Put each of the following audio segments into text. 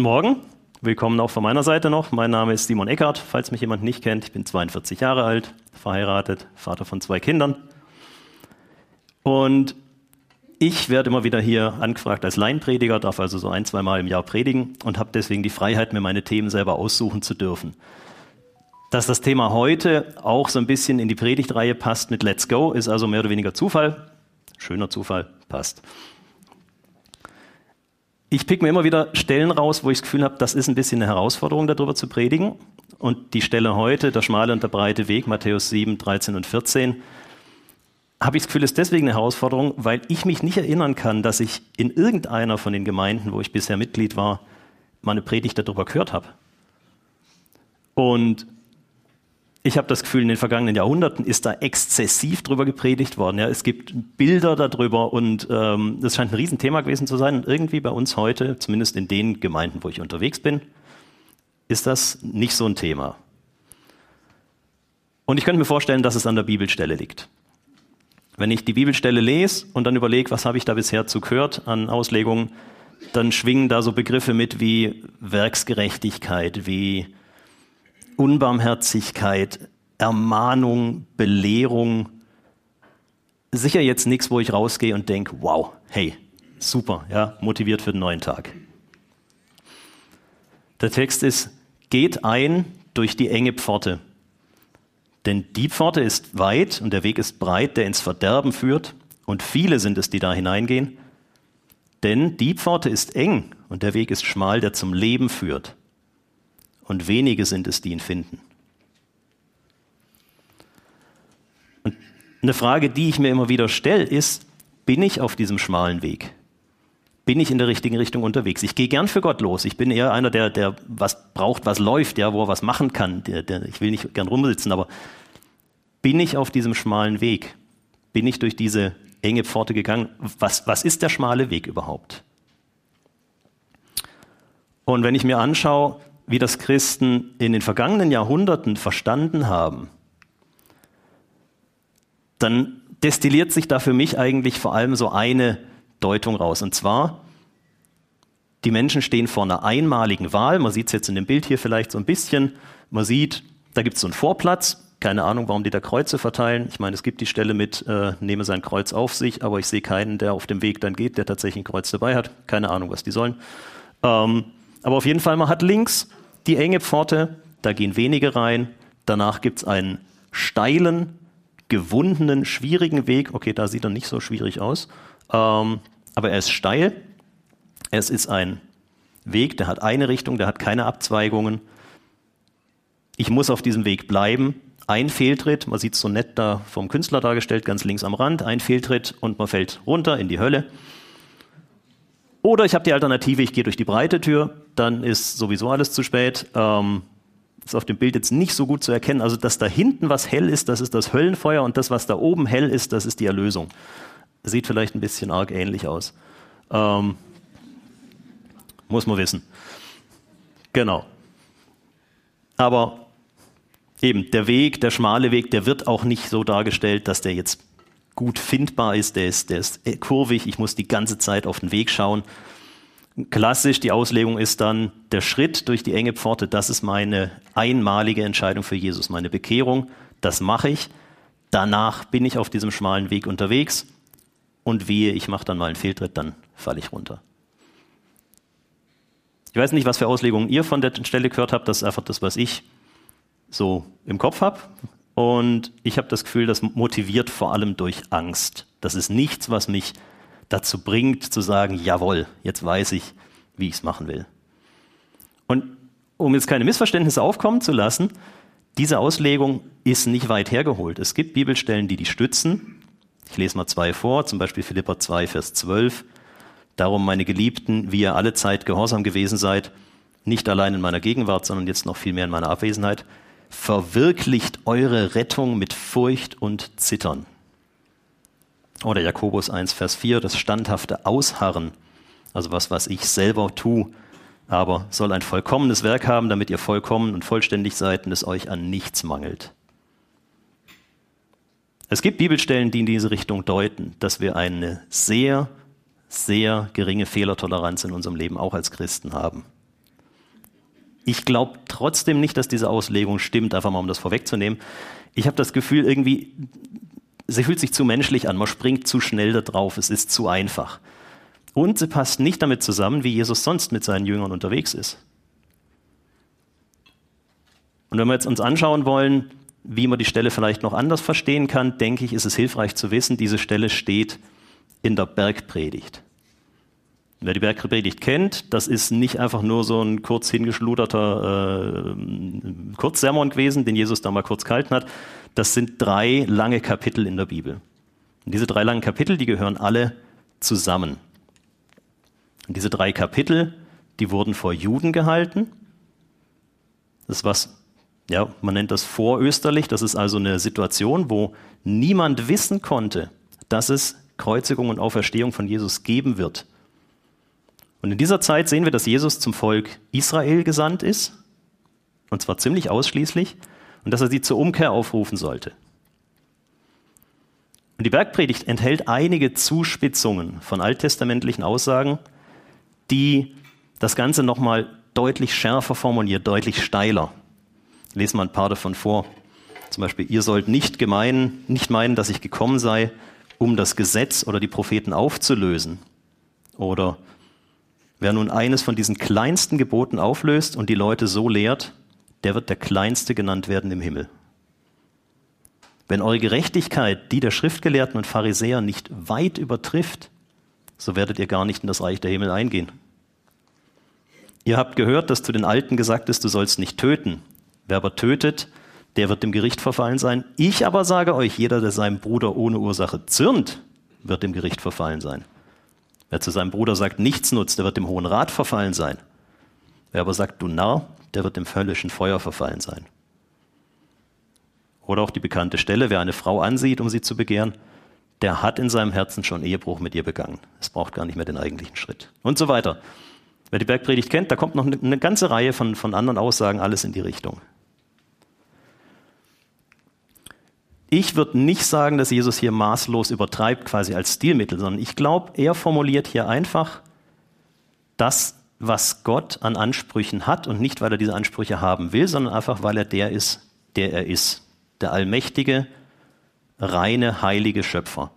Guten Morgen, willkommen auch von meiner Seite noch. Mein Name ist Simon Eckert, falls mich jemand nicht kennt. Ich bin 42 Jahre alt, verheiratet, Vater von zwei Kindern. Und ich werde immer wieder hier angefragt als Laienprediger, darf also so ein, zwei Mal im Jahr predigen und habe deswegen die Freiheit, mir meine Themen selber aussuchen zu dürfen. Dass das Thema heute auch so ein bisschen in die Predigtreihe passt mit Let's Go, ist also mehr oder weniger Zufall. Schöner Zufall, passt ich pick mir immer wieder Stellen raus, wo ich das Gefühl habe, das ist ein bisschen eine Herausforderung, darüber zu predigen. Und die Stelle heute, der schmale und der breite Weg, Matthäus 7, 13 und 14, habe ich das Gefühl, ist deswegen eine Herausforderung, weil ich mich nicht erinnern kann, dass ich in irgendeiner von den Gemeinden, wo ich bisher Mitglied war, mal eine Predigt darüber gehört habe. Und ich habe das Gefühl, in den vergangenen Jahrhunderten ist da exzessiv drüber gepredigt worden. Ja, es gibt Bilder darüber und ähm, das scheint ein Riesenthema gewesen zu sein. Und irgendwie bei uns heute, zumindest in den Gemeinden, wo ich unterwegs bin, ist das nicht so ein Thema. Und ich könnte mir vorstellen, dass es an der Bibelstelle liegt. Wenn ich die Bibelstelle lese und dann überlege, was habe ich da bisher zu gehört an Auslegungen, dann schwingen da so Begriffe mit wie Werksgerechtigkeit, wie Unbarmherzigkeit, Ermahnung, Belehrung. Sicher jetzt nichts, wo ich rausgehe und denke, wow, hey, super, ja, motiviert für den neuen Tag. Der Text ist, geht ein durch die enge Pforte. Denn die Pforte ist weit und der Weg ist breit, der ins Verderben führt, und viele sind es, die da hineingehen. Denn die Pforte ist eng und der Weg ist schmal, der zum Leben führt und wenige sind es, die ihn finden. Und eine Frage, die ich mir immer wieder stelle, ist, bin ich auf diesem schmalen Weg? Bin ich in der richtigen Richtung unterwegs? Ich gehe gern für Gott los. Ich bin eher einer, der, der was braucht, was läuft, ja, wo er was machen kann. Der, der, ich will nicht gern rumsitzen, aber bin ich auf diesem schmalen Weg? Bin ich durch diese enge Pforte gegangen? Was, was ist der schmale Weg überhaupt? Und wenn ich mir anschaue, wie das Christen in den vergangenen Jahrhunderten verstanden haben, dann destilliert sich da für mich eigentlich vor allem so eine Deutung raus. Und zwar, die Menschen stehen vor einer einmaligen Wahl. Man sieht es jetzt in dem Bild hier vielleicht so ein bisschen. Man sieht, da gibt es so einen Vorplatz. Keine Ahnung, warum die da Kreuze verteilen. Ich meine, es gibt die Stelle mit, äh, nehme sein Kreuz auf sich, aber ich sehe keinen, der auf dem Weg dann geht, der tatsächlich ein Kreuz dabei hat. Keine Ahnung, was die sollen. Ähm, aber auf jeden Fall, man hat links die enge Pforte, da gehen wenige rein. Danach gibt es einen steilen, gewundenen, schwierigen Weg. Okay, da sieht er nicht so schwierig aus. Ähm, aber er ist steil. Es ist ein Weg, der hat eine Richtung, der hat keine Abzweigungen. Ich muss auf diesem Weg bleiben. Ein Fehltritt, man sieht es so nett da vom Künstler dargestellt, ganz links am Rand, ein Fehltritt und man fällt runter in die Hölle. Oder ich habe die Alternative, ich gehe durch die breite Tür, dann ist sowieso alles zu spät. Ähm, ist auf dem Bild jetzt nicht so gut zu erkennen. Also, dass da hinten was hell ist, das ist das Höllenfeuer und das, was da oben hell ist, das ist die Erlösung. Sieht vielleicht ein bisschen arg ähnlich aus. Ähm, muss man wissen. Genau. Aber eben, der Weg, der schmale Weg, der wird auch nicht so dargestellt, dass der jetzt gut findbar ist, der ist, der ist kurvig, ich muss die ganze Zeit auf den Weg schauen. Klassisch, die Auslegung ist dann der Schritt durch die enge Pforte, das ist meine einmalige Entscheidung für Jesus, meine Bekehrung, das mache ich. Danach bin ich auf diesem schmalen Weg unterwegs und wehe, ich mache dann mal einen Fehltritt, dann falle ich runter. Ich weiß nicht, was für Auslegungen ihr von der Stelle gehört habt, das ist einfach das, was ich so im Kopf habe. Und ich habe das Gefühl, das motiviert vor allem durch Angst. Das ist nichts, was mich dazu bringt zu sagen, jawohl, jetzt weiß ich, wie ich es machen will. Und um jetzt keine Missverständnisse aufkommen zu lassen, diese Auslegung ist nicht weit hergeholt. Es gibt Bibelstellen, die die stützen. Ich lese mal zwei vor, zum Beispiel Philippa 2, Vers 12. Darum, meine Geliebten, wie ihr alle Zeit gehorsam gewesen seid, nicht allein in meiner Gegenwart, sondern jetzt noch viel mehr in meiner Abwesenheit, verwirklicht eure Rettung mit Furcht und Zittern. Oder Jakobus 1, Vers 4, das standhafte Ausharren, also was, was ich selber tue, aber soll ein vollkommenes Werk haben, damit ihr vollkommen und vollständig seid und es euch an nichts mangelt. Es gibt Bibelstellen, die in diese Richtung deuten, dass wir eine sehr, sehr geringe Fehlertoleranz in unserem Leben auch als Christen haben. Ich glaube trotzdem nicht, dass diese Auslegung stimmt, einfach mal um das vorwegzunehmen. Ich habe das Gefühl, irgendwie, sie fühlt sich zu menschlich an, man springt zu schnell da drauf, es ist zu einfach. Und sie passt nicht damit zusammen, wie Jesus sonst mit seinen Jüngern unterwegs ist. Und wenn wir jetzt uns anschauen wollen, wie man die Stelle vielleicht noch anders verstehen kann, denke ich, ist es hilfreich zu wissen, diese Stelle steht in der Bergpredigt. Wer die Bergpredigt kennt, das ist nicht einfach nur so ein kurz hingeschluderter äh, Kurzsermon gewesen, den Jesus da mal kurz gehalten hat. Das sind drei lange Kapitel in der Bibel. Und diese drei langen Kapitel, die gehören alle zusammen. Und diese drei Kapitel, die wurden vor Juden gehalten. Das ist was ja, man nennt das vorösterlich. Das ist also eine Situation, wo niemand wissen konnte, dass es Kreuzigung und Auferstehung von Jesus geben wird. Und in dieser Zeit sehen wir, dass Jesus zum Volk Israel gesandt ist, und zwar ziemlich ausschließlich, und dass er sie zur Umkehr aufrufen sollte. Und die Bergpredigt enthält einige Zuspitzungen von alttestamentlichen Aussagen, die das Ganze nochmal deutlich schärfer formuliert, deutlich steiler. Lesen wir ein paar davon vor. Zum Beispiel, ihr sollt nicht, gemeinen, nicht meinen, dass ich gekommen sei, um das Gesetz oder die Propheten aufzulösen. Oder wer nun eines von diesen kleinsten Geboten auflöst und die Leute so lehrt, der wird der Kleinste genannt werden im Himmel. Wenn eure Gerechtigkeit die der Schriftgelehrten und Pharisäer nicht weit übertrifft, so werdet ihr gar nicht in das Reich der Himmel eingehen. Ihr habt gehört, dass zu den Alten gesagt ist, du sollst nicht töten. Wer aber tötet, der wird dem Gericht verfallen sein. Ich aber sage euch, jeder, der seinem Bruder ohne Ursache zürnt, wird dem Gericht verfallen sein. Wer zu seinem Bruder sagt, nichts nutzt, der wird dem Hohen Rat verfallen sein. Wer aber sagt, du Narr, der wird dem höllischen Feuer verfallen sein. Oder auch die bekannte Stelle, wer eine Frau ansieht, um sie zu begehren, der hat in seinem Herzen schon Ehebruch mit ihr begangen. Es braucht gar nicht mehr den eigentlichen Schritt. Und so weiter. Wer die Bergpredigt kennt, da kommt noch eine ganze Reihe von, von anderen Aussagen, alles in die Richtung. Ich würde nicht sagen, dass Jesus hier maßlos übertreibt, quasi als Stilmittel, sondern ich glaube, er formuliert hier einfach das, was Gott an Ansprüchen hat und nicht, weil er diese Ansprüche haben will, sondern einfach, weil er der ist, der er ist. Der allmächtige, reine, heilige Schöpfer.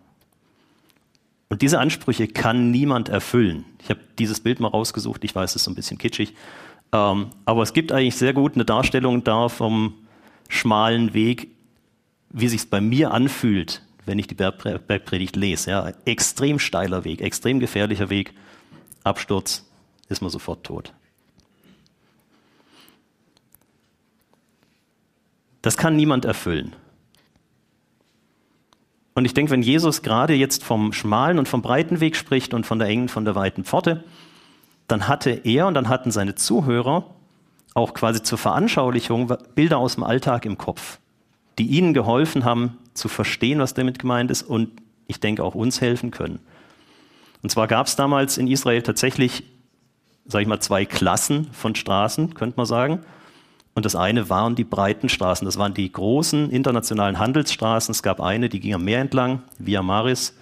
Und diese Ansprüche kann niemand erfüllen. Ich habe dieses Bild mal rausgesucht, ich weiß, es ist so ein bisschen kitschig, ähm, aber es gibt eigentlich sehr gut eine Darstellung da vom schmalen Weg wie sich bei mir anfühlt, wenn ich die Bergpredigt lese. Ja, extrem steiler Weg, extrem gefährlicher Weg, Absturz, ist man sofort tot. Das kann niemand erfüllen. Und ich denke, wenn Jesus gerade jetzt vom schmalen und vom breiten Weg spricht und von der engen, von der weiten Pforte, dann hatte er und dann hatten seine Zuhörer auch quasi zur Veranschaulichung Bilder aus dem Alltag im Kopf die ihnen geholfen haben zu verstehen, was damit gemeint ist und ich denke auch uns helfen können. Und zwar gab es damals in Israel tatsächlich, sage ich mal, zwei Klassen von Straßen, könnte man sagen. Und das eine waren die breiten Straßen, das waren die großen internationalen Handelsstraßen. Es gab eine, die ging am Meer entlang, Via Maris,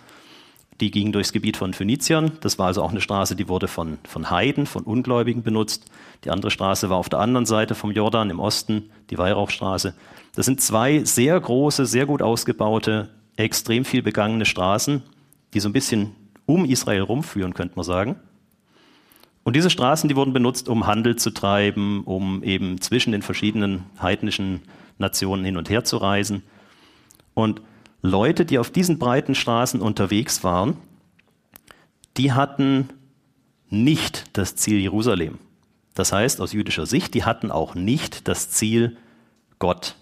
die ging durchs Gebiet von Phöniziern. Das war also auch eine Straße, die wurde von, von Heiden, von Ungläubigen benutzt. Die andere Straße war auf der anderen Seite vom Jordan im Osten, die Weihrauchstraße. Das sind zwei sehr große, sehr gut ausgebaute, extrem viel begangene Straßen, die so ein bisschen um Israel rumführen, könnte man sagen. Und diese Straßen, die wurden benutzt, um Handel zu treiben, um eben zwischen den verschiedenen heidnischen Nationen hin und her zu reisen. Und Leute, die auf diesen breiten Straßen unterwegs waren, die hatten nicht das Ziel Jerusalem. Das heißt, aus jüdischer Sicht, die hatten auch nicht das Ziel Gott.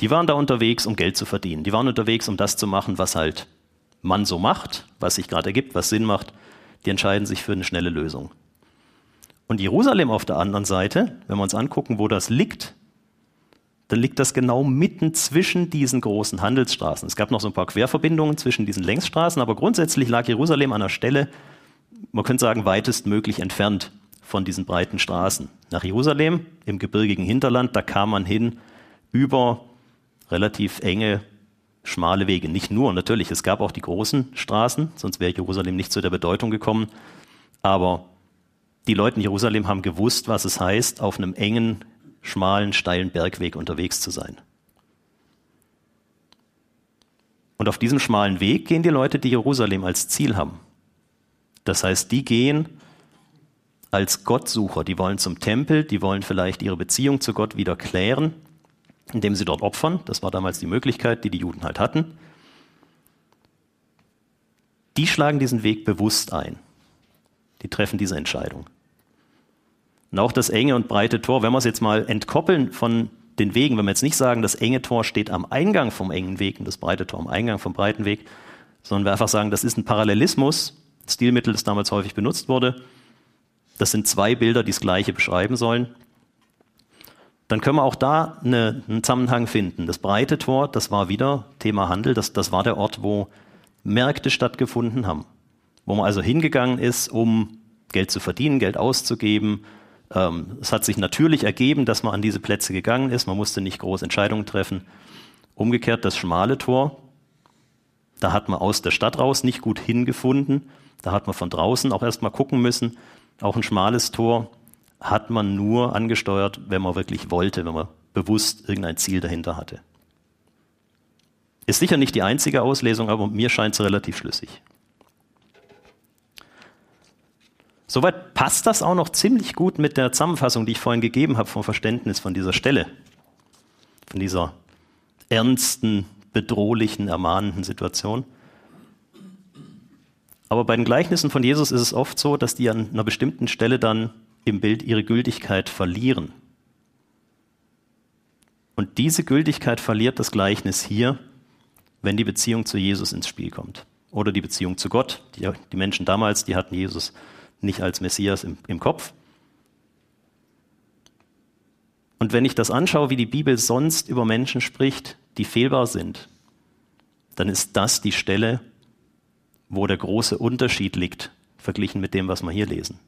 Die waren da unterwegs, um Geld zu verdienen. Die waren unterwegs, um das zu machen, was halt man so macht, was sich gerade ergibt, was Sinn macht. Die entscheiden sich für eine schnelle Lösung. Und Jerusalem auf der anderen Seite, wenn wir uns angucken, wo das liegt, dann liegt das genau mitten zwischen diesen großen Handelsstraßen. Es gab noch so ein paar Querverbindungen zwischen diesen Längsstraßen, aber grundsätzlich lag Jerusalem an einer Stelle, man könnte sagen, weitestmöglich entfernt von diesen breiten Straßen. Nach Jerusalem, im gebirgigen Hinterland, da kam man hin über relativ enge, schmale Wege. Nicht nur, natürlich, es gab auch die großen Straßen, sonst wäre Jerusalem nicht zu der Bedeutung gekommen. Aber die Leute in Jerusalem haben gewusst, was es heißt, auf einem engen, schmalen, steilen Bergweg unterwegs zu sein. Und auf diesem schmalen Weg gehen die Leute, die Jerusalem als Ziel haben. Das heißt, die gehen als Gottsucher, die wollen zum Tempel, die wollen vielleicht ihre Beziehung zu Gott wieder klären, indem sie dort opfern. Das war damals die Möglichkeit, die die Juden halt hatten. Die schlagen diesen Weg bewusst ein. Die treffen diese Entscheidung. Und auch das enge und breite Tor, wenn wir es jetzt mal entkoppeln von den Wegen, wenn wir jetzt nicht sagen, das enge Tor steht am Eingang vom engen Weg und das breite Tor am Eingang vom breiten Weg, sondern wir einfach sagen, das ist ein Parallelismus, Stilmittel, das damals häufig benutzt wurde. Das sind zwei Bilder, die das Gleiche beschreiben sollen. Dann können wir auch da eine, einen Zusammenhang finden. Das breite Tor, das war wieder Thema Handel, das, das war der Ort, wo Märkte stattgefunden haben. Wo man also hingegangen ist, um Geld zu verdienen, Geld auszugeben, ähm, es hat sich natürlich ergeben, dass man an diese Plätze gegangen ist. Man musste nicht groß Entscheidungen treffen. Umgekehrt das schmale Tor, da hat man aus der Stadt raus nicht gut hingefunden. Da hat man von draußen auch erstmal gucken müssen. Auch ein schmales Tor hat man nur angesteuert, wenn man wirklich wollte, wenn man bewusst irgendein Ziel dahinter hatte. Ist sicher nicht die einzige Auslesung, aber mir scheint es relativ schlüssig. Soweit passt das auch noch ziemlich gut mit der Zusammenfassung, die ich vorhin gegeben habe vom Verständnis von dieser Stelle, von dieser ernsten, bedrohlichen, ermahnenden Situation. Aber bei den Gleichnissen von Jesus ist es oft so, dass die an einer bestimmten Stelle dann im Bild ihre Gültigkeit verlieren. Und diese Gültigkeit verliert das Gleichnis hier, wenn die Beziehung zu Jesus ins Spiel kommt. Oder die Beziehung zu Gott. Die, die Menschen damals, die hatten Jesus nicht als Messias im, im Kopf. Und wenn ich das anschaue, wie die Bibel sonst über Menschen spricht, die fehlbar sind, dann ist das die Stelle, wo der große Unterschied liegt, verglichen mit dem, was wir hier lesen.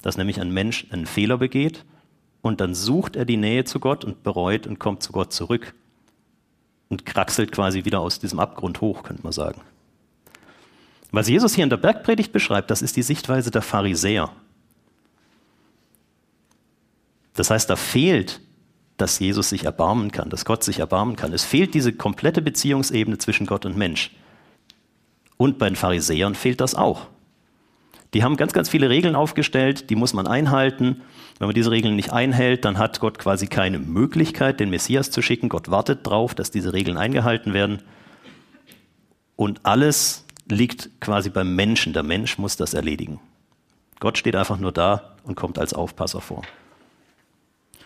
Dass nämlich ein Mensch einen Fehler begeht und dann sucht er die Nähe zu Gott und bereut und kommt zu Gott zurück und kraxelt quasi wieder aus diesem Abgrund hoch, könnte man sagen. Was Jesus hier in der Bergpredigt beschreibt, das ist die Sichtweise der Pharisäer. Das heißt, da fehlt, dass Jesus sich erbarmen kann, dass Gott sich erbarmen kann. Es fehlt diese komplette Beziehungsebene zwischen Gott und Mensch. Und bei den Pharisäern fehlt das auch. Die haben ganz, ganz viele Regeln aufgestellt, die muss man einhalten. Wenn man diese Regeln nicht einhält, dann hat Gott quasi keine Möglichkeit, den Messias zu schicken. Gott wartet darauf, dass diese Regeln eingehalten werden. Und alles liegt quasi beim Menschen. Der Mensch muss das erledigen. Gott steht einfach nur da und kommt als Aufpasser vor.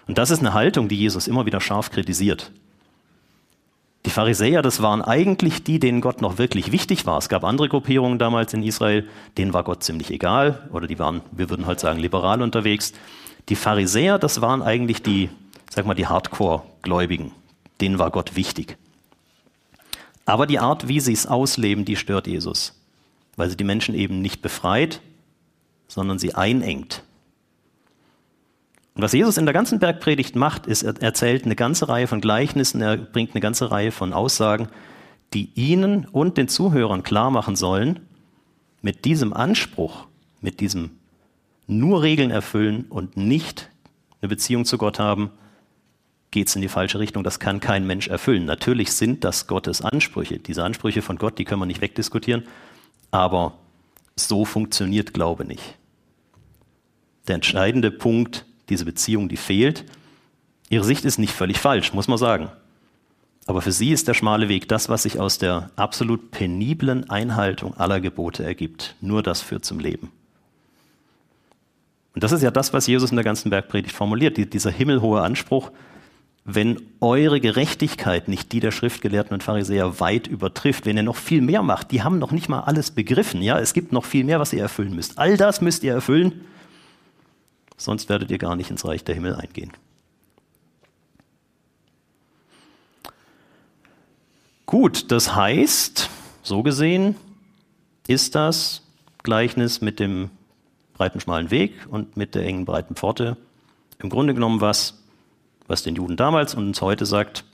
Und das ist eine Haltung, die Jesus immer wieder scharf kritisiert. Die Pharisäer, das waren eigentlich die, denen Gott noch wirklich wichtig war. Es gab andere Gruppierungen damals in Israel, denen war Gott ziemlich egal oder die waren, wir würden heute sagen, liberal unterwegs. Die Pharisäer, das waren eigentlich die, sag mal, die Hardcore-Gläubigen. Denen war Gott wichtig. Aber die Art, wie sie es ausleben, die stört Jesus, weil sie die Menschen eben nicht befreit, sondern sie einengt. Und was Jesus in der ganzen Bergpredigt macht, ist, er erzählt eine ganze Reihe von Gleichnissen, er bringt eine ganze Reihe von Aussagen, die ihnen und den Zuhörern klar machen sollen, mit diesem Anspruch, mit diesem nur Regeln erfüllen und nicht eine Beziehung zu Gott haben, geht es in die falsche Richtung. Das kann kein Mensch erfüllen. Natürlich sind das Gottes Ansprüche. Diese Ansprüche von Gott, die können wir nicht wegdiskutieren. Aber so funktioniert Glaube nicht. Der entscheidende Punkt, diese Beziehung, die fehlt. Ihre Sicht ist nicht völlig falsch, muss man sagen. Aber für sie ist der schmale Weg das, was sich aus der absolut peniblen Einhaltung aller Gebote ergibt. Nur das führt zum Leben. Und das ist ja das, was Jesus in der ganzen Bergpredigt formuliert, dieser himmelhohe Anspruch, wenn eure Gerechtigkeit nicht die der Schriftgelehrten und Pharisäer weit übertrifft, wenn ihr noch viel mehr macht, die haben noch nicht mal alles begriffen, ja, es gibt noch viel mehr, was ihr erfüllen müsst. All das müsst ihr erfüllen, sonst werdet ihr gar nicht ins Reich der Himmel eingehen. Gut, das heißt, so gesehen ist das Gleichnis mit dem breiten schmalen Weg und mit der engen breiten Pforte im Grunde genommen was, was den Juden damals und uns heute sagt,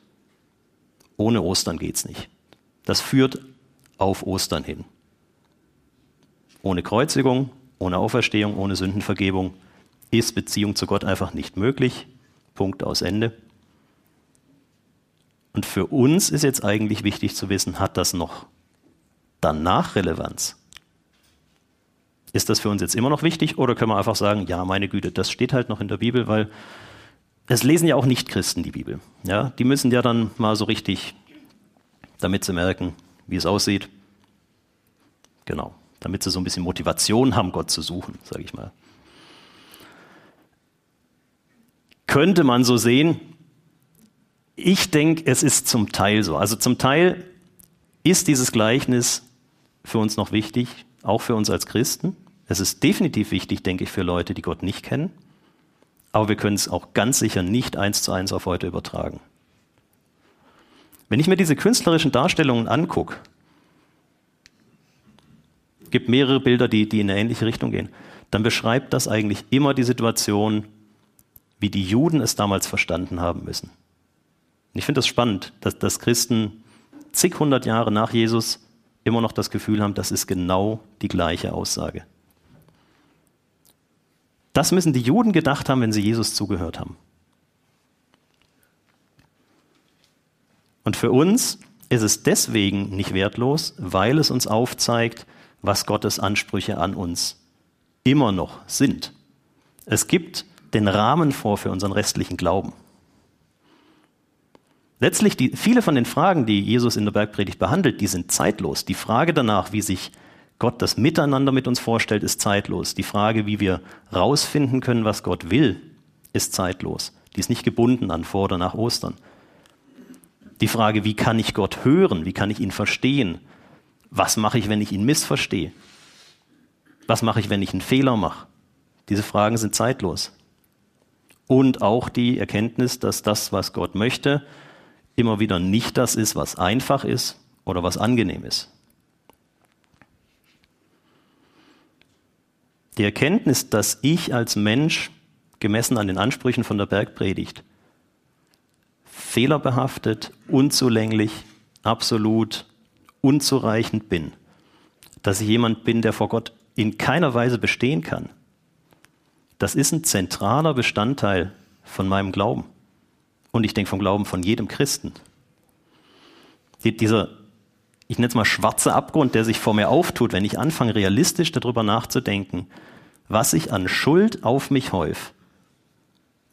ohne Ostern geht's nicht. Das führt auf Ostern hin. Ohne Kreuzigung, ohne Auferstehung, ohne Sündenvergebung ist Beziehung zu Gott einfach nicht möglich. Punkt aus Ende. Und für uns ist jetzt eigentlich wichtig zu wissen, hat das noch danach Relevanz? Ist das für uns jetzt immer noch wichtig oder können wir einfach sagen, ja, meine Güte, das steht halt noch in der Bibel, weil es lesen ja auch Nicht-Christen die Bibel. Ja, die müssen ja dann mal so richtig, damit sie merken, wie es aussieht. Genau, damit sie so ein bisschen Motivation haben, Gott zu suchen, sage ich mal. Könnte man so sehen. Ich denke, es ist zum Teil so. Also zum Teil ist dieses Gleichnis für uns noch wichtig, auch für uns als Christen. Es ist definitiv wichtig, denke ich, für Leute, die Gott nicht kennen. Aber wir können es auch ganz sicher nicht eins zu eins auf heute übertragen. Wenn ich mir diese künstlerischen Darstellungen angucke, gibt mehrere Bilder, die, die in eine ähnliche Richtung gehen, dann beschreibt das eigentlich immer die Situation, wie die Juden es damals verstanden haben müssen. Und ich finde das spannend, dass, dass Christen zig hundert Jahre nach Jesus immer noch das Gefühl haben, das ist genau die gleiche Aussage. Das müssen die Juden gedacht haben, wenn sie Jesus zugehört haben. Und für uns ist es deswegen nicht wertlos, weil es uns aufzeigt, was Gottes Ansprüche an uns immer noch sind. Es gibt den Rahmen vor für unseren restlichen Glauben. Letztlich, die, viele von den Fragen, die Jesus in der Bergpredigt behandelt, die sind zeitlos. Die Frage danach, wie sich Gott das Miteinander mit uns vorstellt, ist zeitlos. Die Frage, wie wir rausfinden können, was Gott will, ist zeitlos. Die ist nicht gebunden an vor oder nach Ostern. Die Frage, wie kann ich Gott hören? Wie kann ich ihn verstehen? Was mache ich, wenn ich ihn missverstehe? Was mache ich, wenn ich einen Fehler mache? Diese Fragen sind zeitlos. Und auch die Erkenntnis, dass das, was Gott möchte, immer wieder nicht das ist, was einfach ist oder was angenehm ist. Die Erkenntnis, dass ich als Mensch, gemessen an den Ansprüchen von der Bergpredigt, fehlerbehaftet, unzulänglich, absolut unzureichend bin, dass ich jemand bin, der vor Gott in keiner Weise bestehen kann, das ist ein zentraler Bestandteil von meinem Glauben. Und ich denke vom Glauben von jedem Christen. Die, dieser ich nenne es mal schwarzer Abgrund, der sich vor mir auftut, wenn ich anfange, realistisch darüber nachzudenken, was ich an Schuld auf mich häufe.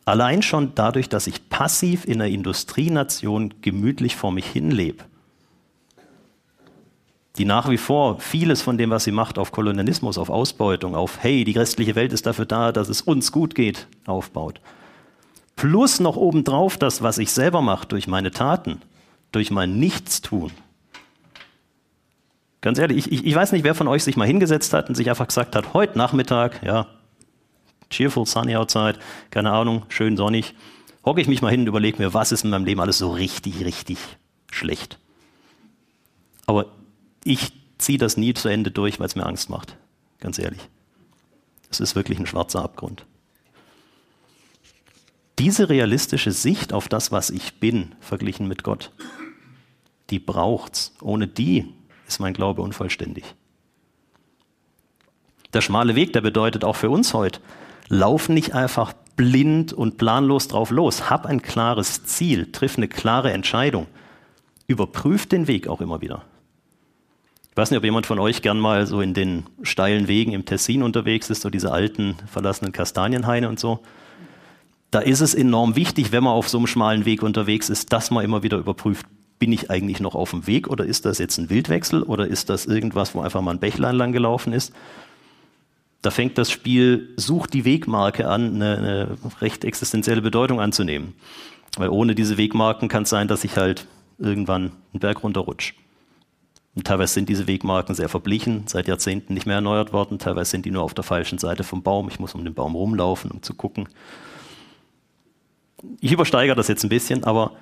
Allein schon dadurch, dass ich passiv in einer Industrienation gemütlich vor mich hinlebe, die nach wie vor vieles von dem, was sie macht, auf Kolonialismus, auf Ausbeutung, auf hey, die restliche Welt ist dafür da, dass es uns gut geht, aufbaut. Plus noch obendrauf das, was ich selber mache durch meine Taten, durch mein Nichtstun. Ganz ehrlich, ich, ich, ich weiß nicht, wer von euch sich mal hingesetzt hat und sich einfach gesagt hat, heute Nachmittag, ja, cheerful, sunny outside, keine Ahnung, schön sonnig, hocke ich mich mal hin und überlege mir, was ist in meinem Leben alles so richtig, richtig schlecht. Aber ich ziehe das nie zu Ende durch, weil es mir Angst macht. Ganz ehrlich. Es ist wirklich ein schwarzer Abgrund. Diese realistische Sicht auf das, was ich bin, verglichen mit Gott, die braucht's. Ohne die ist mein Glaube unvollständig. Der schmale Weg, der bedeutet auch für uns heute, lauf nicht einfach blind und planlos drauf los. Hab ein klares Ziel, triff eine klare Entscheidung. Überprüf den Weg auch immer wieder. Ich weiß nicht, ob jemand von euch gern mal so in den steilen Wegen im Tessin unterwegs ist, so diese alten verlassenen Kastanienhaine und so. Da ist es enorm wichtig, wenn man auf so einem schmalen Weg unterwegs ist, dass man immer wieder überprüft, bin ich eigentlich noch auf dem Weg oder ist das jetzt ein Wildwechsel oder ist das irgendwas, wo einfach mal ein Bächlein lang gelaufen ist? Da fängt das Spiel Such die Wegmarke an, eine, eine recht existenzielle Bedeutung anzunehmen. Weil ohne diese Wegmarken kann es sein, dass ich halt irgendwann einen Berg runterrutsche. Und teilweise sind diese Wegmarken sehr verblichen, seit Jahrzehnten nicht mehr erneuert worden. Teilweise sind die nur auf der falschen Seite vom Baum. Ich muss um den Baum rumlaufen, um zu gucken. Ich übersteigere das jetzt ein bisschen, aber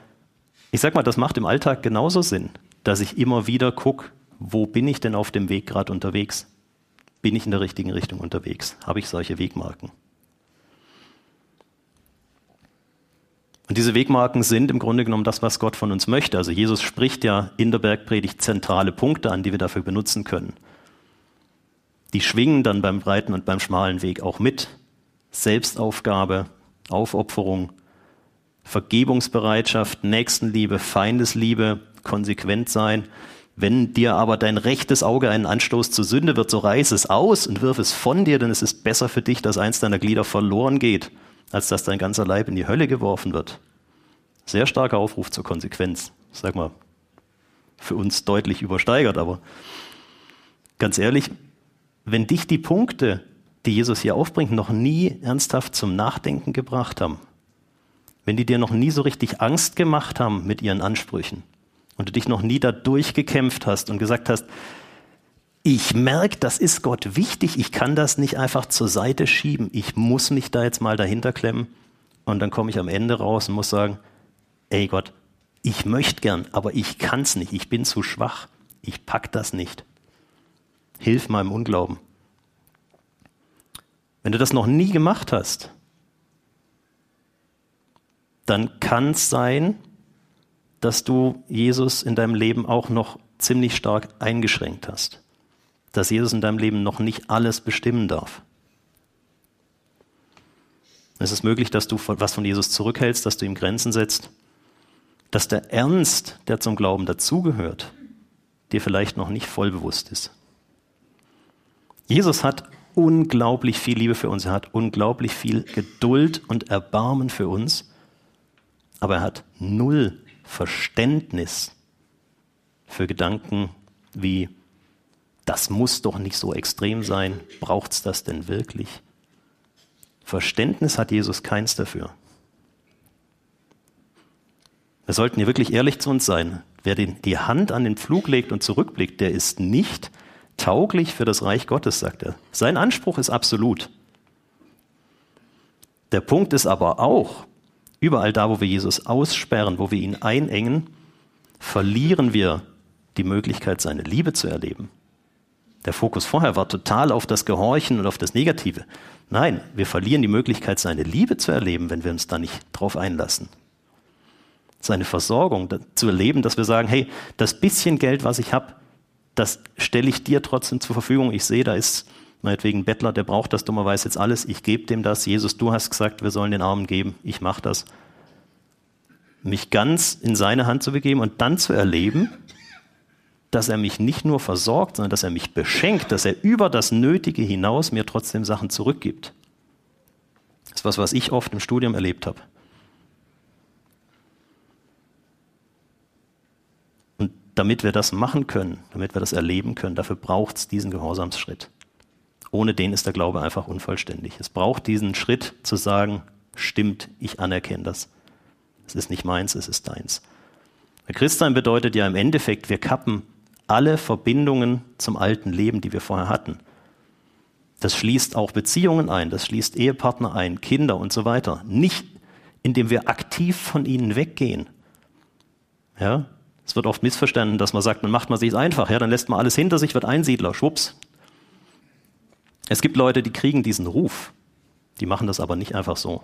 ich sag mal, das macht im Alltag genauso Sinn, dass ich immer wieder gucke, wo bin ich denn auf dem Weg gerade unterwegs? Bin ich in der richtigen Richtung unterwegs? Habe ich solche Wegmarken? Und diese Wegmarken sind im Grunde genommen das, was Gott von uns möchte. Also Jesus spricht ja in der Bergpredigt zentrale Punkte an, die wir dafür benutzen können. Die schwingen dann beim breiten und beim schmalen Weg auch mit. Selbstaufgabe, Aufopferung, Vergebungsbereitschaft, Nächstenliebe, Feindesliebe, konsequent sein. Wenn dir aber dein rechtes Auge einen Anstoß zur Sünde wird, so reiß es aus und wirf es von dir, denn es ist besser für dich, dass eins deiner Glieder verloren geht, als dass dein ganzer Leib in die Hölle geworfen wird. Sehr starker Aufruf zur Konsequenz. Sag mal, für uns deutlich übersteigert, aber ganz ehrlich, wenn dich die Punkte, die Jesus hier aufbringt, noch nie ernsthaft zum Nachdenken gebracht haben, wenn die dir noch nie so richtig Angst gemacht haben mit ihren Ansprüchen und du dich noch nie da durchgekämpft hast und gesagt hast, ich merke, das ist Gott wichtig, ich kann das nicht einfach zur Seite schieben, ich muss mich da jetzt mal dahinter klemmen und dann komme ich am Ende raus und muss sagen, ey Gott, ich möchte gern, aber ich kann es nicht, ich bin zu schwach, ich pack das nicht. Hilf meinem Unglauben. Wenn du das noch nie gemacht hast, dann kann es sein, dass du Jesus in deinem Leben auch noch ziemlich stark eingeschränkt hast. Dass Jesus in deinem Leben noch nicht alles bestimmen darf. Es ist möglich, dass du was von Jesus zurückhältst, dass du ihm Grenzen setzt, dass der Ernst, der zum Glauben dazugehört, dir vielleicht noch nicht voll bewusst ist. Jesus hat unglaublich viel Liebe für uns, er hat unglaublich viel Geduld und Erbarmen für uns, aber er hat null Verständnis für Gedanken wie, das muss doch nicht so extrem sein, braucht es das denn wirklich? Verständnis hat Jesus keins dafür. Wir sollten hier wirklich ehrlich zu uns sein. Wer die Hand an den Pflug legt und zurückblickt, der ist nicht tauglich für das Reich Gottes, sagt er. Sein Anspruch ist absolut. Der Punkt ist aber auch, überall da, wo wir Jesus aussperren, wo wir ihn einengen, verlieren wir die Möglichkeit, seine Liebe zu erleben. Der Fokus vorher war total auf das Gehorchen und auf das Negative. Nein, wir verlieren die Möglichkeit, seine Liebe zu erleben, wenn wir uns da nicht drauf einlassen seine Versorgung zu erleben, dass wir sagen, hey, das bisschen Geld, was ich habe, das stelle ich dir trotzdem zur Verfügung. Ich sehe, da ist meinetwegen ein Bettler, der braucht das dummerweise jetzt alles. Ich gebe dem das. Jesus, du hast gesagt, wir sollen den Armen geben. Ich mache das. Mich ganz in seine Hand zu begeben und dann zu erleben, dass er mich nicht nur versorgt, sondern dass er mich beschenkt, dass er über das Nötige hinaus mir trotzdem Sachen zurückgibt. Das ist was, was ich oft im Studium erlebt habe. damit wir das machen können, damit wir das erleben können, dafür braucht es diesen Gehorsamsschritt. Ohne den ist der Glaube einfach unvollständig. Es braucht diesen Schritt zu sagen, stimmt, ich anerkenne das. Es ist nicht meins, es ist deins. Christsein bedeutet ja im Endeffekt, wir kappen alle Verbindungen zum alten Leben, die wir vorher hatten. Das schließt auch Beziehungen ein, das schließt Ehepartner ein, Kinder und so weiter. Nicht, indem wir aktiv von ihnen weggehen. Ja, es wird oft missverstanden, dass man sagt, man macht man sich einfach, ja, dann lässt man alles hinter sich, wird Einsiedler, schwupps. Es gibt Leute, die kriegen diesen Ruf, die machen das aber nicht einfach so.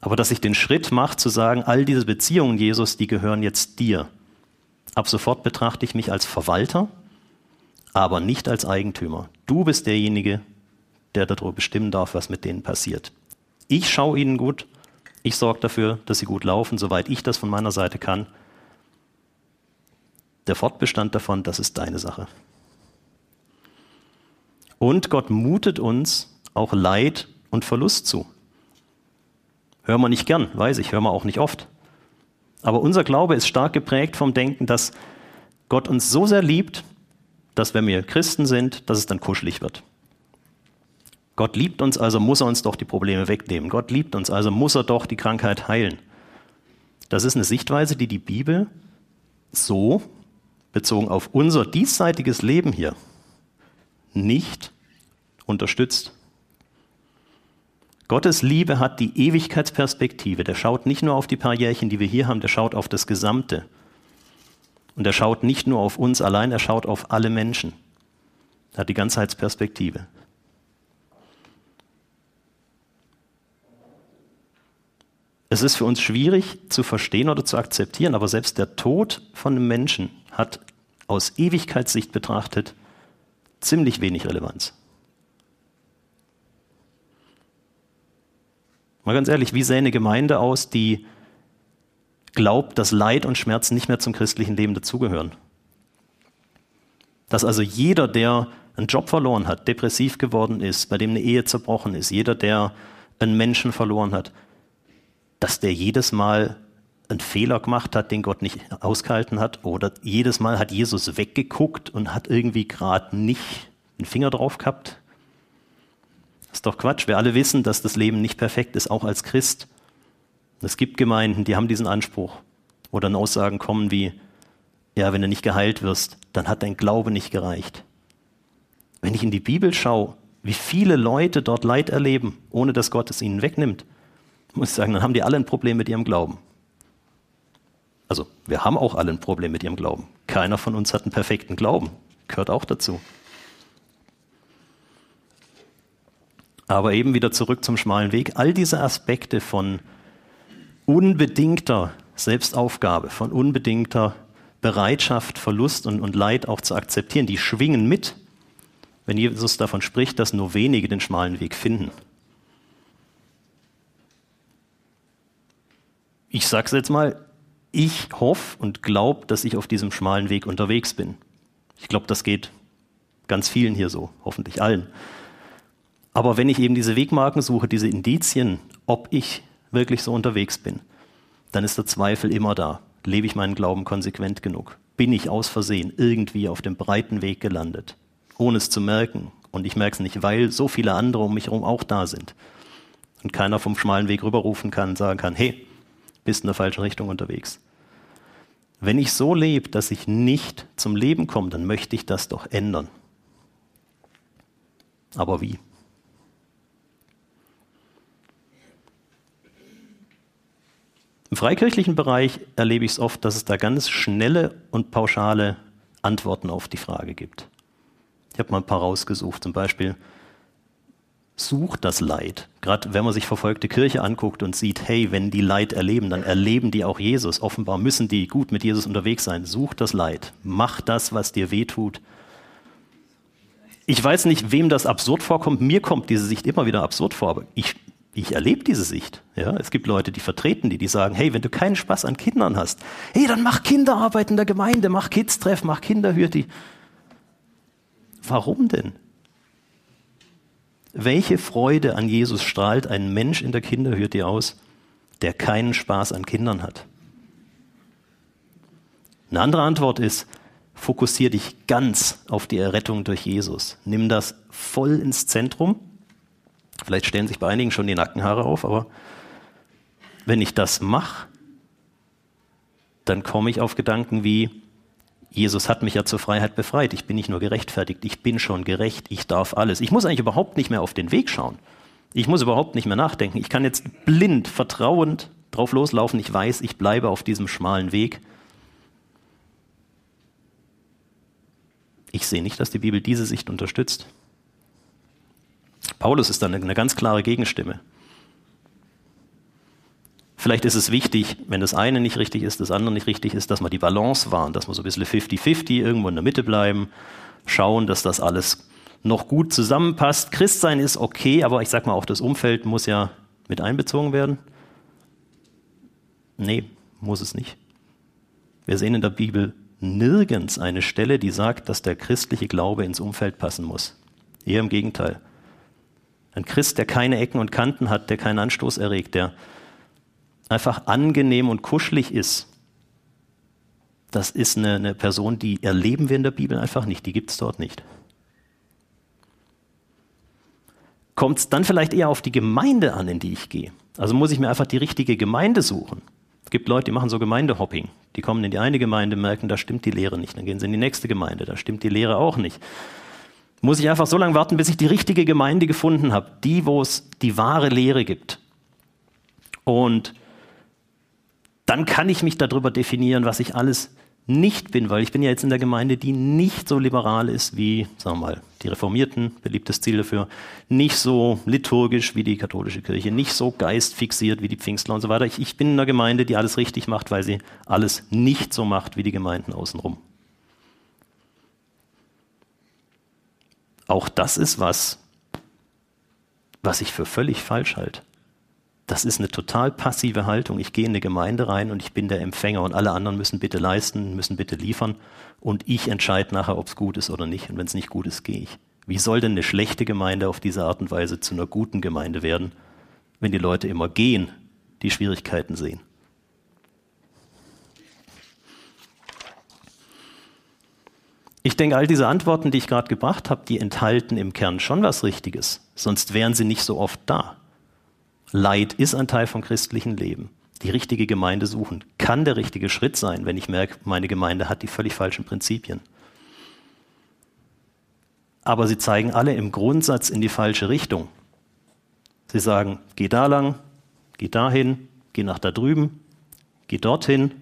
Aber dass ich den Schritt mache, zu sagen, all diese Beziehungen, Jesus, die gehören jetzt dir. Ab sofort betrachte ich mich als Verwalter, aber nicht als Eigentümer. Du bist derjenige, der darüber bestimmen darf, was mit denen passiert. Ich schaue ihnen gut, ich sorge dafür, dass sie gut laufen, soweit ich das von meiner Seite kann. Der Fortbestand davon, das ist deine Sache. Und Gott mutet uns auch Leid und Verlust zu. Hören wir nicht gern, weiß ich, hören wir auch nicht oft. Aber unser Glaube ist stark geprägt vom Denken, dass Gott uns so sehr liebt, dass wenn wir Christen sind, dass es dann kuschelig wird. Gott liebt uns, also muss er uns doch die Probleme wegnehmen. Gott liebt uns, also muss er doch die Krankheit heilen. Das ist eine Sichtweise, die die Bibel so, bezogen auf unser diesseitiges Leben hier, nicht unterstützt. Gottes Liebe hat die Ewigkeitsperspektive. Der schaut nicht nur auf die paar Jährchen, die wir hier haben, der schaut auf das Gesamte. Und er schaut nicht nur auf uns allein, er schaut auf alle Menschen. Er hat die Ganzheitsperspektive. Es ist für uns schwierig zu verstehen oder zu akzeptieren, aber selbst der Tod von einem Menschen hat aus Ewigkeitssicht betrachtet ziemlich wenig Relevanz. Mal ganz ehrlich, wie sähe eine Gemeinde aus, die glaubt, dass Leid und Schmerz nicht mehr zum christlichen Leben dazugehören? Dass also jeder, der einen Job verloren hat, depressiv geworden ist, bei dem eine Ehe zerbrochen ist, jeder, der einen Menschen verloren hat, dass der jedes Mal einen Fehler gemacht hat, den Gott nicht ausgehalten hat, oder jedes Mal hat Jesus weggeguckt und hat irgendwie gerade nicht den Finger drauf gehabt. Das ist doch Quatsch. Wir alle wissen, dass das Leben nicht perfekt ist, auch als Christ. Es gibt Gemeinden, die haben diesen Anspruch, wo dann Aussagen kommen wie, ja, wenn du nicht geheilt wirst, dann hat dein Glaube nicht gereicht. Wenn ich in die Bibel schaue, wie viele Leute dort Leid erleben, ohne dass Gott es ihnen wegnimmt, muss ich sagen, dann haben die alle ein Problem mit ihrem Glauben. Also, wir haben auch alle ein Problem mit ihrem Glauben. Keiner von uns hat einen perfekten Glauben. Gehört auch dazu. Aber eben wieder zurück zum schmalen Weg. All diese Aspekte von unbedingter Selbstaufgabe, von unbedingter Bereitschaft, Verlust und, und Leid auch zu akzeptieren, die schwingen mit wenn Jesus davon spricht, dass nur wenige den schmalen Weg finden. Ich sage es jetzt mal, ich hoffe und glaube, dass ich auf diesem schmalen Weg unterwegs bin. Ich glaube, das geht ganz vielen hier so, hoffentlich allen. Aber wenn ich eben diese Wegmarken suche, diese Indizien, ob ich wirklich so unterwegs bin, dann ist der Zweifel immer da. Lebe ich meinen Glauben konsequent genug? Bin ich aus Versehen irgendwie auf dem breiten Weg gelandet? ohne es zu merken. Und ich merke es nicht, weil so viele andere um mich herum auch da sind. Und keiner vom schmalen Weg rüberrufen kann und sagen kann, hey, bist in der falschen Richtung unterwegs. Wenn ich so lebe, dass ich nicht zum Leben komme, dann möchte ich das doch ändern. Aber wie? Im freikirchlichen Bereich erlebe ich es oft, dass es da ganz schnelle und pauschale Antworten auf die Frage gibt. Ich habe mal ein paar rausgesucht, zum Beispiel sucht das Leid. Gerade wenn man sich verfolgte Kirche anguckt und sieht, hey, wenn die Leid erleben, dann erleben die auch Jesus. Offenbar müssen die gut mit Jesus unterwegs sein. Such das Leid. Mach das, was dir weh tut. Ich weiß nicht, wem das absurd vorkommt. Mir kommt diese Sicht immer wieder absurd vor, aber ich, ich erlebe diese Sicht. Ja, es gibt Leute, die vertreten die, die sagen, hey, wenn du keinen Spaß an Kindern hast, hey, dann mach Kinderarbeit in der Gemeinde, mach Kids-Treff, mach Kinderhürti. Warum denn? Welche Freude an Jesus strahlt ein Mensch in der Kinderhürde aus, der keinen Spaß an Kindern hat? Eine andere Antwort ist, fokussiere dich ganz auf die Errettung durch Jesus. Nimm das voll ins Zentrum. Vielleicht stellen sich bei einigen schon die Nackenhaare auf, aber wenn ich das mache, dann komme ich auf Gedanken wie, Jesus hat mich ja zur Freiheit befreit. Ich bin nicht nur gerechtfertigt, ich bin schon gerecht, ich darf alles. Ich muss eigentlich überhaupt nicht mehr auf den Weg schauen. Ich muss überhaupt nicht mehr nachdenken. Ich kann jetzt blind, vertrauend drauf loslaufen. Ich weiß, ich bleibe auf diesem schmalen Weg. Ich sehe nicht, dass die Bibel diese Sicht unterstützt. Paulus ist dann eine ganz klare Gegenstimme. Vielleicht ist es wichtig, wenn das eine nicht richtig ist, das andere nicht richtig ist, dass man die Balance wahren, dass man so ein bisschen 50-50 irgendwo in der Mitte bleiben, schauen, dass das alles noch gut zusammenpasst. Christsein ist okay, aber ich sag mal, auch das Umfeld muss ja mit einbezogen werden. Nee, muss es nicht. Wir sehen in der Bibel nirgends eine Stelle, die sagt, dass der christliche Glaube ins Umfeld passen muss. Eher im Gegenteil. Ein Christ, der keine Ecken und Kanten hat, der keinen Anstoß erregt, der einfach angenehm und kuschelig ist, das ist eine, eine Person, die erleben wir in der Bibel einfach nicht, die gibt es dort nicht. Kommt es dann vielleicht eher auf die Gemeinde an, in die ich gehe? Also muss ich mir einfach die richtige Gemeinde suchen. Es gibt Leute, die machen so Gemeindehopping. Die kommen in die eine Gemeinde, merken, da stimmt die Lehre nicht. Dann gehen sie in die nächste Gemeinde, da stimmt die Lehre auch nicht. Muss ich einfach so lange warten, bis ich die richtige Gemeinde gefunden habe, die, wo es die wahre Lehre gibt. Und dann kann ich mich darüber definieren, was ich alles nicht bin, weil ich bin ja jetzt in der Gemeinde, die nicht so liberal ist wie, sagen wir mal, die Reformierten, beliebtes Ziel dafür, nicht so liturgisch wie die katholische Kirche, nicht so geistfixiert wie die Pfingstler und so weiter. Ich, ich bin in einer Gemeinde, die alles richtig macht, weil sie alles nicht so macht wie die Gemeinden außenrum. Auch das ist was, was ich für völlig falsch halte. Das ist eine total passive Haltung. Ich gehe in eine Gemeinde rein und ich bin der Empfänger und alle anderen müssen bitte leisten, müssen bitte liefern und ich entscheide nachher, ob es gut ist oder nicht. Und wenn es nicht gut ist, gehe ich. Wie soll denn eine schlechte Gemeinde auf diese Art und Weise zu einer guten Gemeinde werden, wenn die Leute immer gehen, die Schwierigkeiten sehen? Ich denke, all diese Antworten, die ich gerade gebracht habe, die enthalten im Kern schon was Richtiges. Sonst wären sie nicht so oft da. Leid ist ein Teil vom christlichen Leben. Die richtige Gemeinde suchen kann der richtige Schritt sein, wenn ich merke, meine Gemeinde hat die völlig falschen Prinzipien. Aber sie zeigen alle im Grundsatz in die falsche Richtung. Sie sagen, geh da lang, geh dahin, geh nach da drüben, geh dorthin.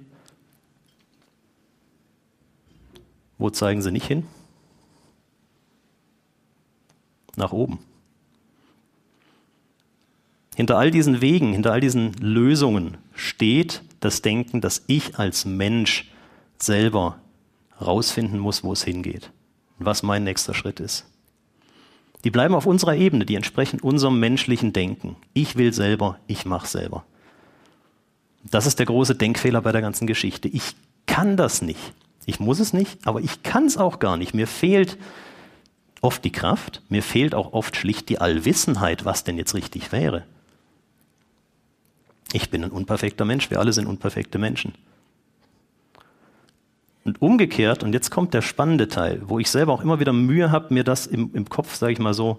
Wo zeigen sie nicht hin? Nach oben. Hinter all diesen Wegen, hinter all diesen Lösungen steht das Denken, dass ich als Mensch selber rausfinden muss, wo es hingeht und was mein nächster Schritt ist. Die bleiben auf unserer Ebene, die entsprechen unserem menschlichen Denken. Ich will selber, ich mache selber. Das ist der große Denkfehler bei der ganzen Geschichte. Ich kann das nicht. Ich muss es nicht, aber ich kann es auch gar nicht. Mir fehlt oft die Kraft, mir fehlt auch oft schlicht die Allwissenheit, was denn jetzt richtig wäre. Ich bin ein unperfekter Mensch, wir alle sind unperfekte Menschen. Und umgekehrt, und jetzt kommt der spannende Teil, wo ich selber auch immer wieder Mühe habe, mir das im, im Kopf, sage ich mal so,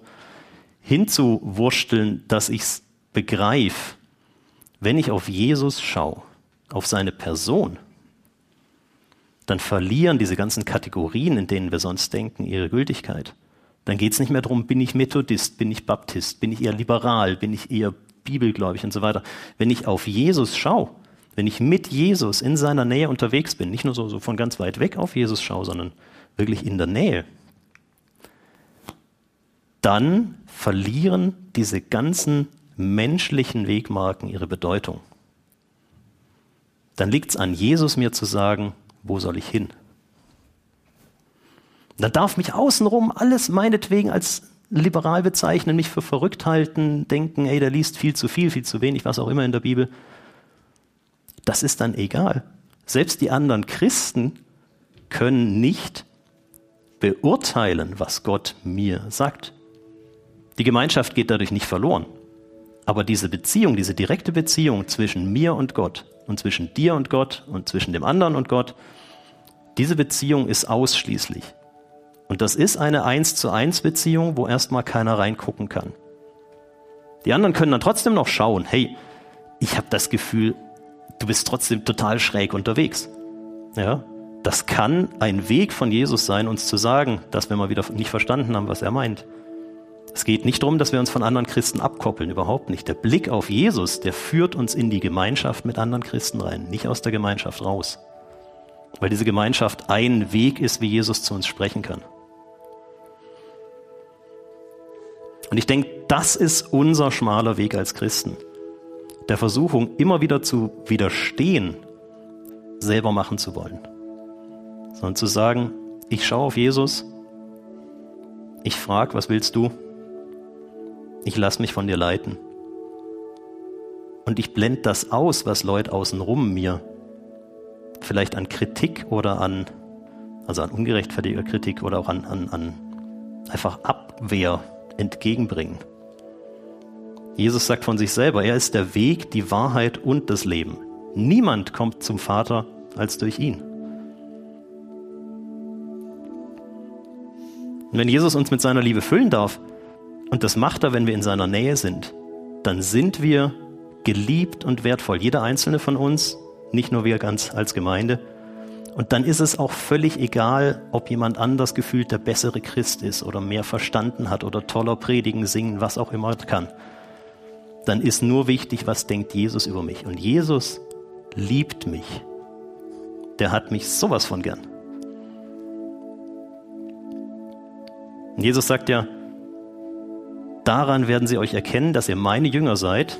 hinzuwursteln, dass ich es begreife, wenn ich auf Jesus schaue, auf seine Person, dann verlieren diese ganzen Kategorien, in denen wir sonst denken, ihre Gültigkeit. Dann geht es nicht mehr darum, bin ich Methodist, bin ich Baptist, bin ich eher liberal, bin ich eher bibelgläubig und so weiter. Wenn ich auf Jesus schaue, wenn ich mit Jesus in seiner Nähe unterwegs bin, nicht nur so, so von ganz weit weg auf Jesus schaue, sondern wirklich in der Nähe, dann verlieren diese ganzen menschlichen Wegmarken ihre Bedeutung. Dann liegt es an Jesus, mir zu sagen, wo soll ich hin? Dann darf mich außenrum alles meinetwegen als liberal bezeichnen, mich für verrückt halten, denken, ey, der liest viel zu viel, viel zu wenig, was auch immer in der Bibel. Das ist dann egal. Selbst die anderen Christen können nicht beurteilen, was Gott mir sagt. Die Gemeinschaft geht dadurch nicht verloren. Aber diese Beziehung, diese direkte Beziehung zwischen mir und Gott und zwischen dir und Gott und zwischen dem anderen und Gott, diese Beziehung ist ausschließlich und das ist eine Eins zu eins Beziehung, wo erstmal keiner reingucken kann. Die anderen können dann trotzdem noch schauen, hey, ich habe das Gefühl, du bist trotzdem total schräg unterwegs. Ja, das kann ein Weg von Jesus sein, uns zu sagen, dass wir mal wieder nicht verstanden haben, was er meint. Es geht nicht darum, dass wir uns von anderen Christen abkoppeln, überhaupt nicht. Der Blick auf Jesus, der führt uns in die Gemeinschaft mit anderen Christen rein, nicht aus der Gemeinschaft raus. Weil diese Gemeinschaft ein Weg ist, wie Jesus zu uns sprechen kann. Und ich denke, das ist unser schmaler Weg als Christen. Der Versuchung, immer wieder zu widerstehen, selber machen zu wollen. Sondern zu sagen, ich schaue auf Jesus, ich frage, was willst du? Ich lasse mich von dir leiten. Und ich blende das aus, was Leute außenrum mir vielleicht an Kritik oder an, also an ungerechtfertigter Kritik oder auch an, an, an einfach Abwehr entgegenbringen. Jesus sagt von sich selber, er ist der Weg, die Wahrheit und das Leben. Niemand kommt zum Vater als durch ihn. Und wenn Jesus uns mit seiner Liebe füllen darf, und das macht er, wenn wir in seiner Nähe sind, dann sind wir geliebt und wertvoll. Jeder einzelne von uns, nicht nur wir ganz als Gemeinde. Und dann ist es auch völlig egal, ob jemand anders gefühlt der bessere Christ ist oder mehr verstanden hat oder toller predigen, singen, was auch immer kann. Dann ist nur wichtig, was denkt Jesus über mich. Und Jesus liebt mich. Der hat mich sowas von gern. Und Jesus sagt ja, daran werden sie euch erkennen, dass ihr meine Jünger seid,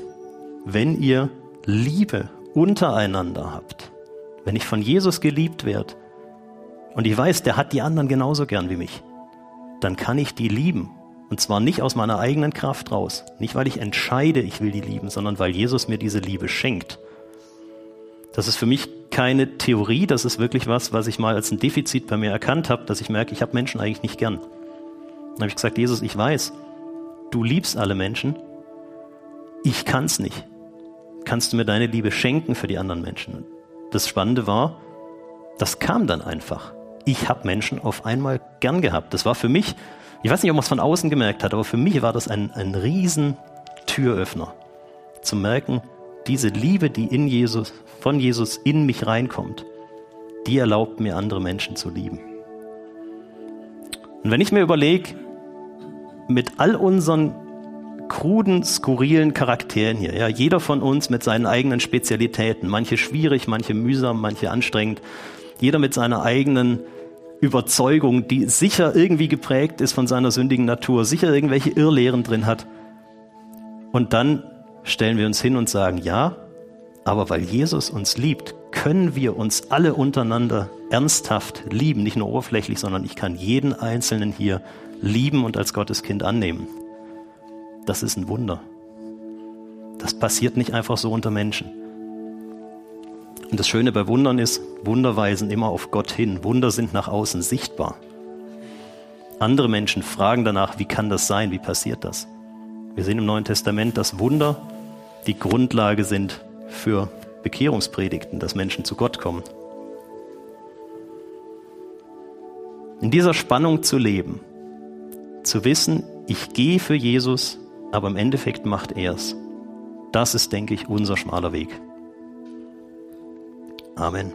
wenn ihr Liebe untereinander habt. Wenn ich von Jesus geliebt werde und ich weiß, der hat die anderen genauso gern wie mich, dann kann ich die lieben. Und zwar nicht aus meiner eigenen Kraft raus. Nicht, weil ich entscheide, ich will die lieben, sondern weil Jesus mir diese Liebe schenkt. Das ist für mich keine Theorie, das ist wirklich was, was ich mal als ein Defizit bei mir erkannt habe, dass ich merke, ich habe Menschen eigentlich nicht gern. Dann habe ich gesagt, Jesus, ich weiß, du liebst alle Menschen, ich kann's nicht. Kannst du mir deine Liebe schenken für die anderen Menschen? Das Spannende war, das kam dann einfach. Ich habe Menschen auf einmal gern gehabt. Das war für mich, ich weiß nicht, ob man es von außen gemerkt hat, aber für mich war das ein, ein riesen Türöffner. Zu merken, diese Liebe, die in Jesus, von Jesus in mich reinkommt, die erlaubt mir, andere Menschen zu lieben. Und wenn ich mir überlege, mit all unseren kruden, skurrilen Charakteren hier. Ja, jeder von uns mit seinen eigenen Spezialitäten. Manche schwierig, manche mühsam, manche anstrengend. Jeder mit seiner eigenen Überzeugung, die sicher irgendwie geprägt ist von seiner sündigen Natur, sicher irgendwelche Irrlehren drin hat. Und dann stellen wir uns hin und sagen, ja, aber weil Jesus uns liebt, können wir uns alle untereinander ernsthaft lieben, nicht nur oberflächlich, sondern ich kann jeden Einzelnen hier lieben und als Gottes Kind annehmen. Das ist ein Wunder. Das passiert nicht einfach so unter Menschen. Und das Schöne bei Wundern ist, Wunder weisen immer auf Gott hin. Wunder sind nach außen sichtbar. Andere Menschen fragen danach, wie kann das sein? Wie passiert das? Wir sehen im Neuen Testament, dass Wunder die Grundlage sind für Bekehrungspredigten, dass Menschen zu Gott kommen. In dieser Spannung zu leben, zu wissen, ich gehe für Jesus, aber im Endeffekt macht er es. Das ist, denke ich, unser schmaler Weg. Amen.